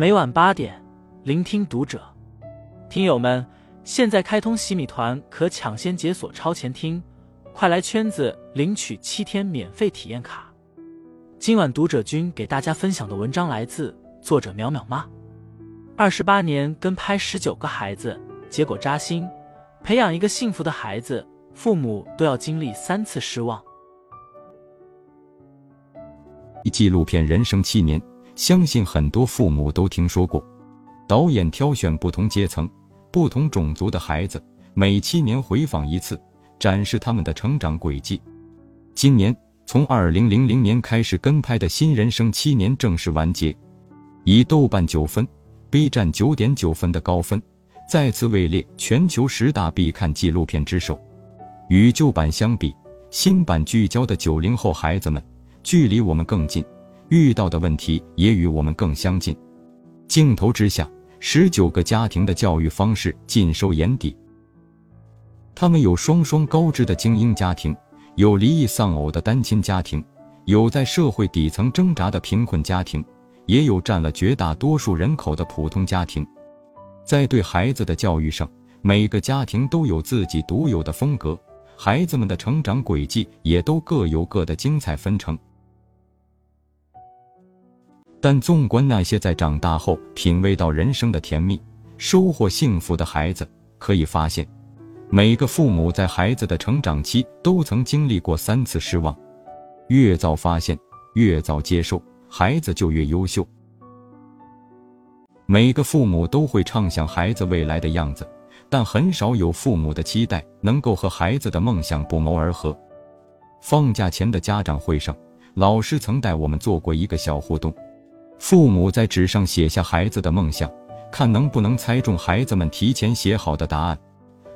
每晚八点，聆听读者。听友们，现在开通洗米团，可抢先解锁超前听，快来圈子领取七天免费体验卡。今晚读者君给大家分享的文章来自作者淼淼妈。二十八年跟拍十九个孩子，结果扎心。培养一个幸福的孩子，父母都要经历三次失望。纪录片《人生七年》，相信很多父母都听说过。导演挑选不同阶层、不同种族的孩子，每七年回访一次，展示他们的成长轨迹。今年，从二零零零年开始跟拍的新《人生七年》正式完结，以豆瓣九分、B 站九点九分的高分，再次位列全球十大必看纪录片之首。与旧版相比，新版聚焦的九零后孩子们。距离我们更近，遇到的问题也与我们更相近。镜头之下，十九个家庭的教育方式尽收眼底。他们有双双高知的精英家庭，有离异丧偶的单亲家庭，有在社会底层挣扎的贫困家庭，也有占了绝大多数人口的普通家庭。在对孩子的教育上，每个家庭都有自己独有的风格，孩子们的成长轨迹也都各有各的精彩纷呈。但纵观那些在长大后品味到人生的甜蜜、收获幸福的孩子，可以发现，每个父母在孩子的成长期都曾经历过三次失望。越早发现，越早接受，孩子就越优秀。每个父母都会畅想孩子未来的样子，但很少有父母的期待能够和孩子的梦想不谋而合。放假前的家长会上，老师曾带我们做过一个小互动。父母在纸上写下孩子的梦想，看能不能猜中孩子们提前写好的答案。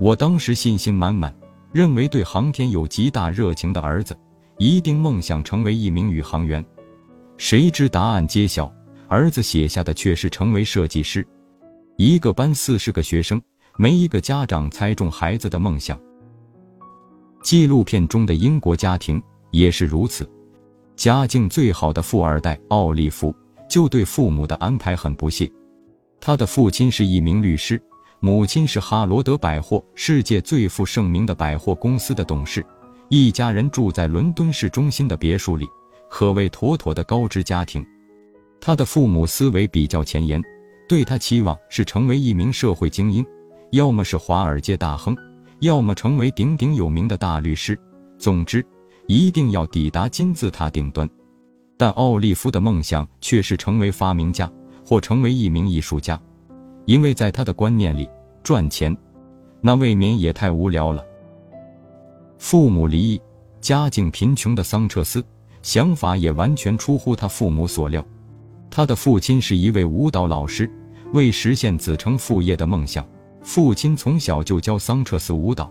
我当时信心满满，认为对航天有极大热情的儿子一定梦想成为一名宇航员。谁知答案揭晓，儿子写下的却是成为设计师。一个班四十个学生，没一个家长猜中孩子的梦想。纪录片中的英国家庭也是如此，家境最好的富二代奥利弗。就对父母的安排很不屑。他的父亲是一名律师，母亲是哈罗德百货世界最负盛名的百货公司的董事，一家人住在伦敦市中心的别墅里，可谓妥妥的高知家庭。他的父母思维比较前沿，对他期望是成为一名社会精英，要么是华尔街大亨，要么成为鼎鼎有名的大律师，总之，一定要抵达金字塔顶端。但奥利弗的梦想却是成为发明家或成为一名艺术家，因为在他的观念里，赚钱那未免也太无聊了。父母离异，家境贫穷的桑彻斯想法也完全出乎他父母所料。他的父亲是一位舞蹈老师，为实现子承父业的梦想，父亲从小就教桑彻斯舞蹈。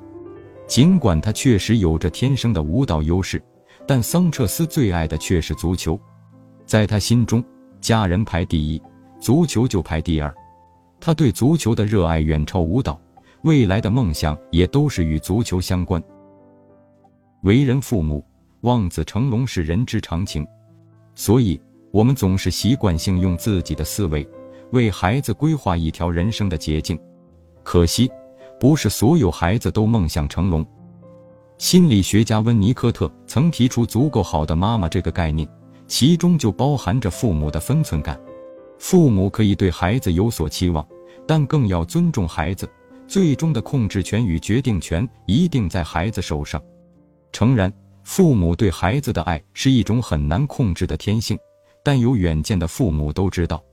尽管他确实有着天生的舞蹈优势。但桑彻斯最爱的却是足球，在他心中，家人排第一，足球就排第二。他对足球的热爱远超舞蹈，未来的梦想也都是与足球相关。为人父母，望子成龙是人之常情，所以我们总是习惯性用自己的思维为孩子规划一条人生的捷径。可惜，不是所有孩子都梦想成龙。心理学家温尼科特曾提出“足够好的妈妈”这个概念，其中就包含着父母的分寸感。父母可以对孩子有所期望，但更要尊重孩子，最终的控制权与决定权一定在孩子手上。诚然，父母对孩子的爱是一种很难控制的天性，但有远见的父母都知道，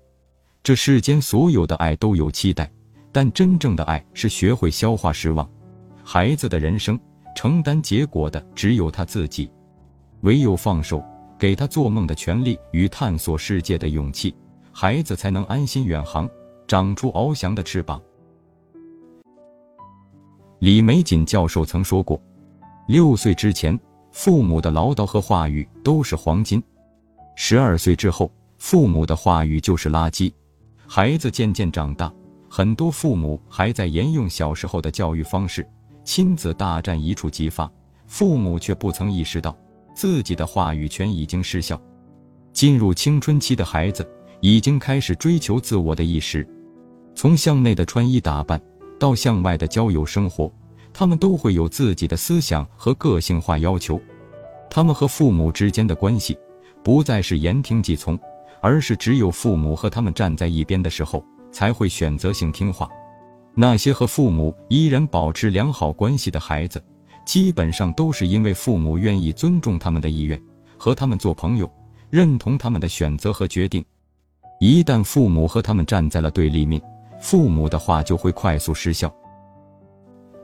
这世间所有的爱都有期待，但真正的爱是学会消化失望。孩子的人生。承担结果的只有他自己，唯有放手，给他做梦的权利与探索世界的勇气，孩子才能安心远航，长出翱翔的翅膀。李玫瑾教授曾说过：“六岁之前，父母的唠叨和话语都是黄金；十二岁之后，父母的话语就是垃圾。”孩子渐渐长大，很多父母还在沿用小时候的教育方式。亲子大战一触即发，父母却不曾意识到自己的话语权已经失效。进入青春期的孩子已经开始追求自我的意识。从向内的穿衣打扮到向外的交友生活，他们都会有自己的思想和个性化要求。他们和父母之间的关系，不再是言听计从，而是只有父母和他们站在一边的时候，才会选择性听话。那些和父母依然保持良好关系的孩子，基本上都是因为父母愿意尊重他们的意愿，和他们做朋友，认同他们的选择和决定。一旦父母和他们站在了对立面，父母的话就会快速失效。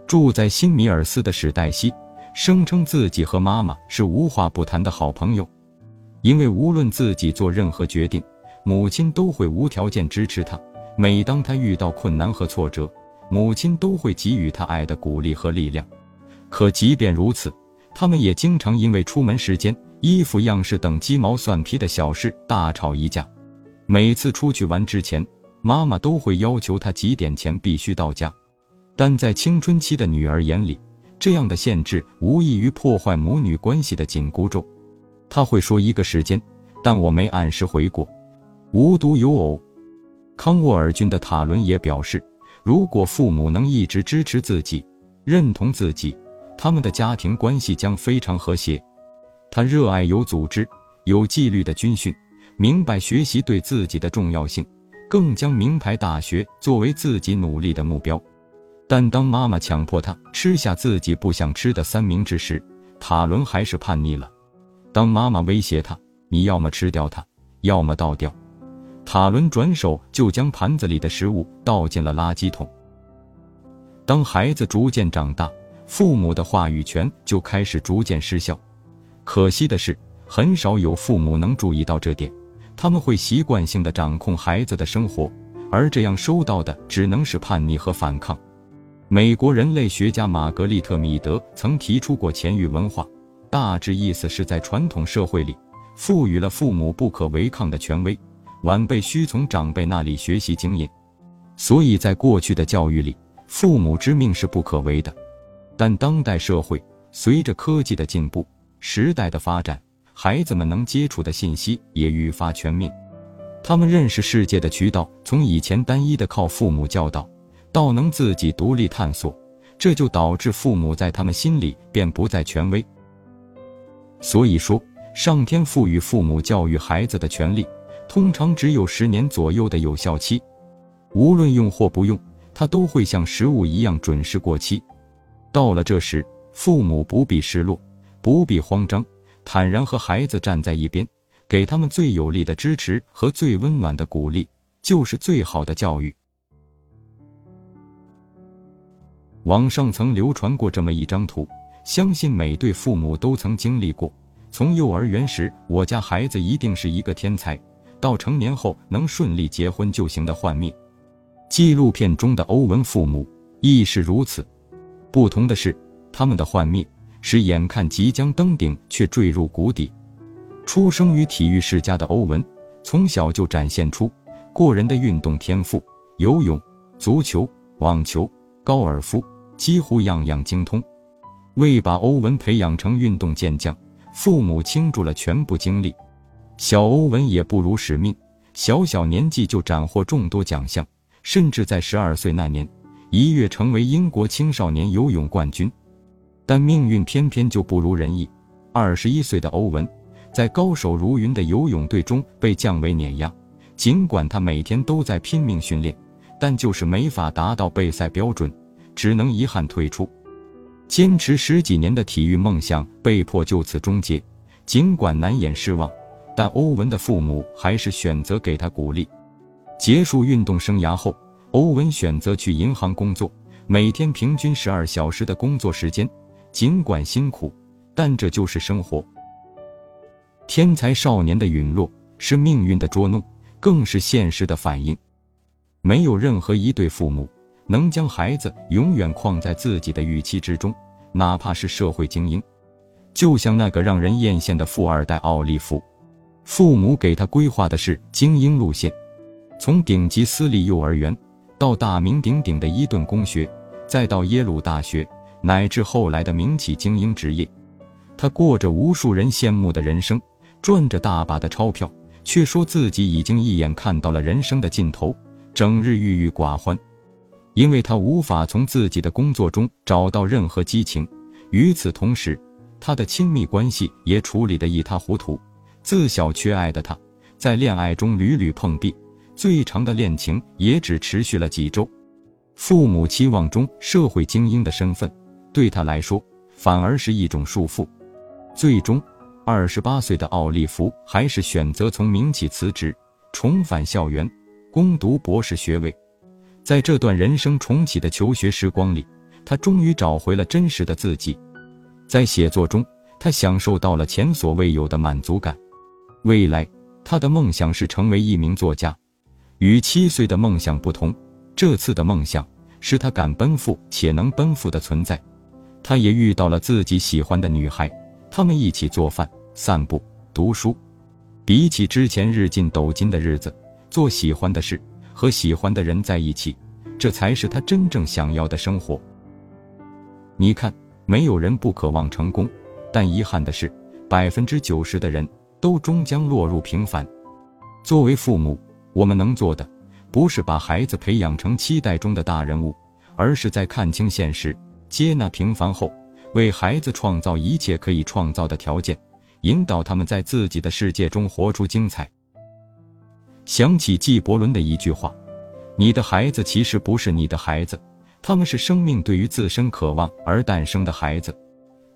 住在新米尔斯的史黛西。声称自己和妈妈是无话不谈的好朋友，因为无论自己做任何决定，母亲都会无条件支持他。每当他遇到困难和挫折，母亲都会给予他爱的鼓励和力量。可即便如此，他们也经常因为出门时间、衣服样式等鸡毛蒜皮的小事大吵一架。每次出去玩之前，妈妈都会要求他几点前必须到家，但在青春期的女儿眼里，这样的限制无异于破坏母女关系的紧箍咒。他会说一个时间，但我没按时回过。无独有偶，康沃尔郡的塔伦也表示，如果父母能一直支持自己、认同自己，他们的家庭关系将非常和谐。他热爱有组织、有纪律的军训，明白学习对自己的重要性，更将名牌大学作为自己努力的目标。但当妈妈强迫他吃下自己不想吃的三明治时，塔伦还是叛逆了。当妈妈威胁他：“你要么吃掉它，要么倒掉。”塔伦转手就将盘子里的食物倒进了垃圾桶。当孩子逐渐长大，父母的话语权就开始逐渐失效。可惜的是，很少有父母能注意到这点，他们会习惯性的掌控孩子的生活，而这样收到的只能是叛逆和反抗。美国人类学家玛格丽特·米德曾提出过前育文化，大致意思是在传统社会里，赋予了父母不可违抗的权威，晚辈需从长辈那里学习经验。所以在过去的教育里，父母之命是不可违的。但当代社会随着科技的进步、时代的发展，孩子们能接触的信息也愈发全面，他们认识世界的渠道从以前单一的靠父母教导。到能自己独立探索，这就导致父母在他们心里便不再权威。所以说，上天赋予父母教育孩子的权利，通常只有十年左右的有效期。无论用或不用，它都会像食物一样准时过期。到了这时，父母不必失落，不必慌张，坦然和孩子站在一边，给他们最有力的支持和最温暖的鼓励，就是最好的教育。网上曾流传过这么一张图，相信每对父母都曾经历过：从幼儿园时，我家孩子一定是一个天才，到成年后能顺利结婚就行的幻灭。纪录片中的欧文父母亦是如此，不同的是，他们的幻灭是眼看即将登顶却坠入谷底。出生于体育世家的欧文，从小就展现出过人的运动天赋，游泳、足球、网球、高尔夫。几乎样样精通，为把欧文培养成运动健将，父母倾注了全部精力。小欧文也不辱使命，小小年纪就斩获众多奖项，甚至在十二岁那年一跃成为英国青少年游泳冠军。但命运偏偏就不如人意，二十一岁的欧文在高手如云的游泳队中被降为碾压。尽管他每天都在拼命训练，但就是没法达到备赛标准。只能遗憾退出，坚持十几年的体育梦想被迫就此终结。尽管难掩失望，但欧文的父母还是选择给他鼓励。结束运动生涯后，欧文选择去银行工作，每天平均十二小时的工作时间。尽管辛苦，但这就是生活。天才少年的陨落是命运的捉弄，更是现实的反应。没有任何一对父母。能将孩子永远框在自己的预期之中，哪怕是社会精英，就像那个让人艳羡的富二代奥利弗，父母给他规划的是精英路线，从顶级私立幼儿园到大名鼎鼎的伊顿公学，再到耶鲁大学，乃至后来的名企精英职业，他过着无数人羡慕的人生，赚着大把的钞票，却说自己已经一眼看到了人生的尽头，整日郁郁寡欢，因为他无法从自己的工作中找到任何激情。与此同时，他的亲密关系也处理得一塌糊涂。自小缺爱的他，在恋爱中屡屡碰壁，最长的恋情也只持续了几周。父母期望中社会精英的身份，对他来说反而是一种束缚。最终，二十八岁的奥利弗还是选择从民企辞职，重返校园，攻读博士学位。在这段人生重启的求学时光里，他终于找回了真实的自己。在写作中，他享受到了前所未有的满足感。未来，他的梦想是成为一名作家。与七岁的梦想不同，这次的梦想是他敢奔赴且能奔赴的存在。他也遇到了自己喜欢的女孩，他们一起做饭、散步、读书。比起之前日进斗金的日子，做喜欢的事，和喜欢的人在一起，这才是他真正想要的生活。你看，没有人不渴望成功，但遗憾的是，百分之九十的人。都终将落入平凡。作为父母，我们能做的，不是把孩子培养成期待中的大人物，而是在看清现实、接纳平凡后，为孩子创造一切可以创造的条件，引导他们在自己的世界中活出精彩。想起纪伯伦的一句话：“你的孩子其实不是你的孩子，他们是生命对于自身渴望而诞生的孩子，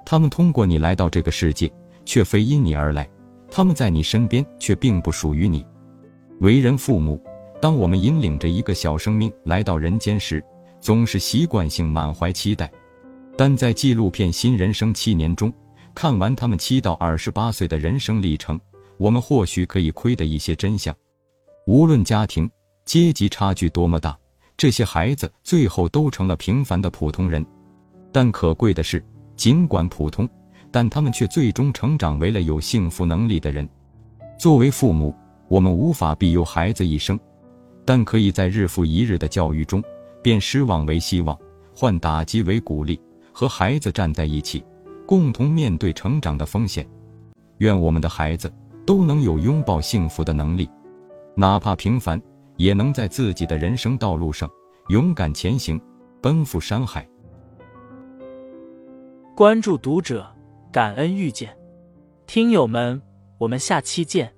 他们通过你来到这个世界，却非因你而来。”他们在你身边，却并不属于你。为人父母，当我们引领着一个小生命来到人间时，总是习惯性满怀期待。但在纪录片《新人生七年》中，看完他们七到二十八岁的人生历程，我们或许可以窥得一些真相。无论家庭阶级差距多么大，这些孩子最后都成了平凡的普通人。但可贵的是，尽管普通。但他们却最终成长为了有幸福能力的人。作为父母，我们无法庇佑孩子一生，但可以在日复一日的教育中，变失望为希望，换打击为鼓励，和孩子站在一起，共同面对成长的风险。愿我们的孩子都能有拥抱幸福的能力，哪怕平凡，也能在自己的人生道路上勇敢前行，奔赴山海。关注读者。感恩遇见，听友们，我们下期见。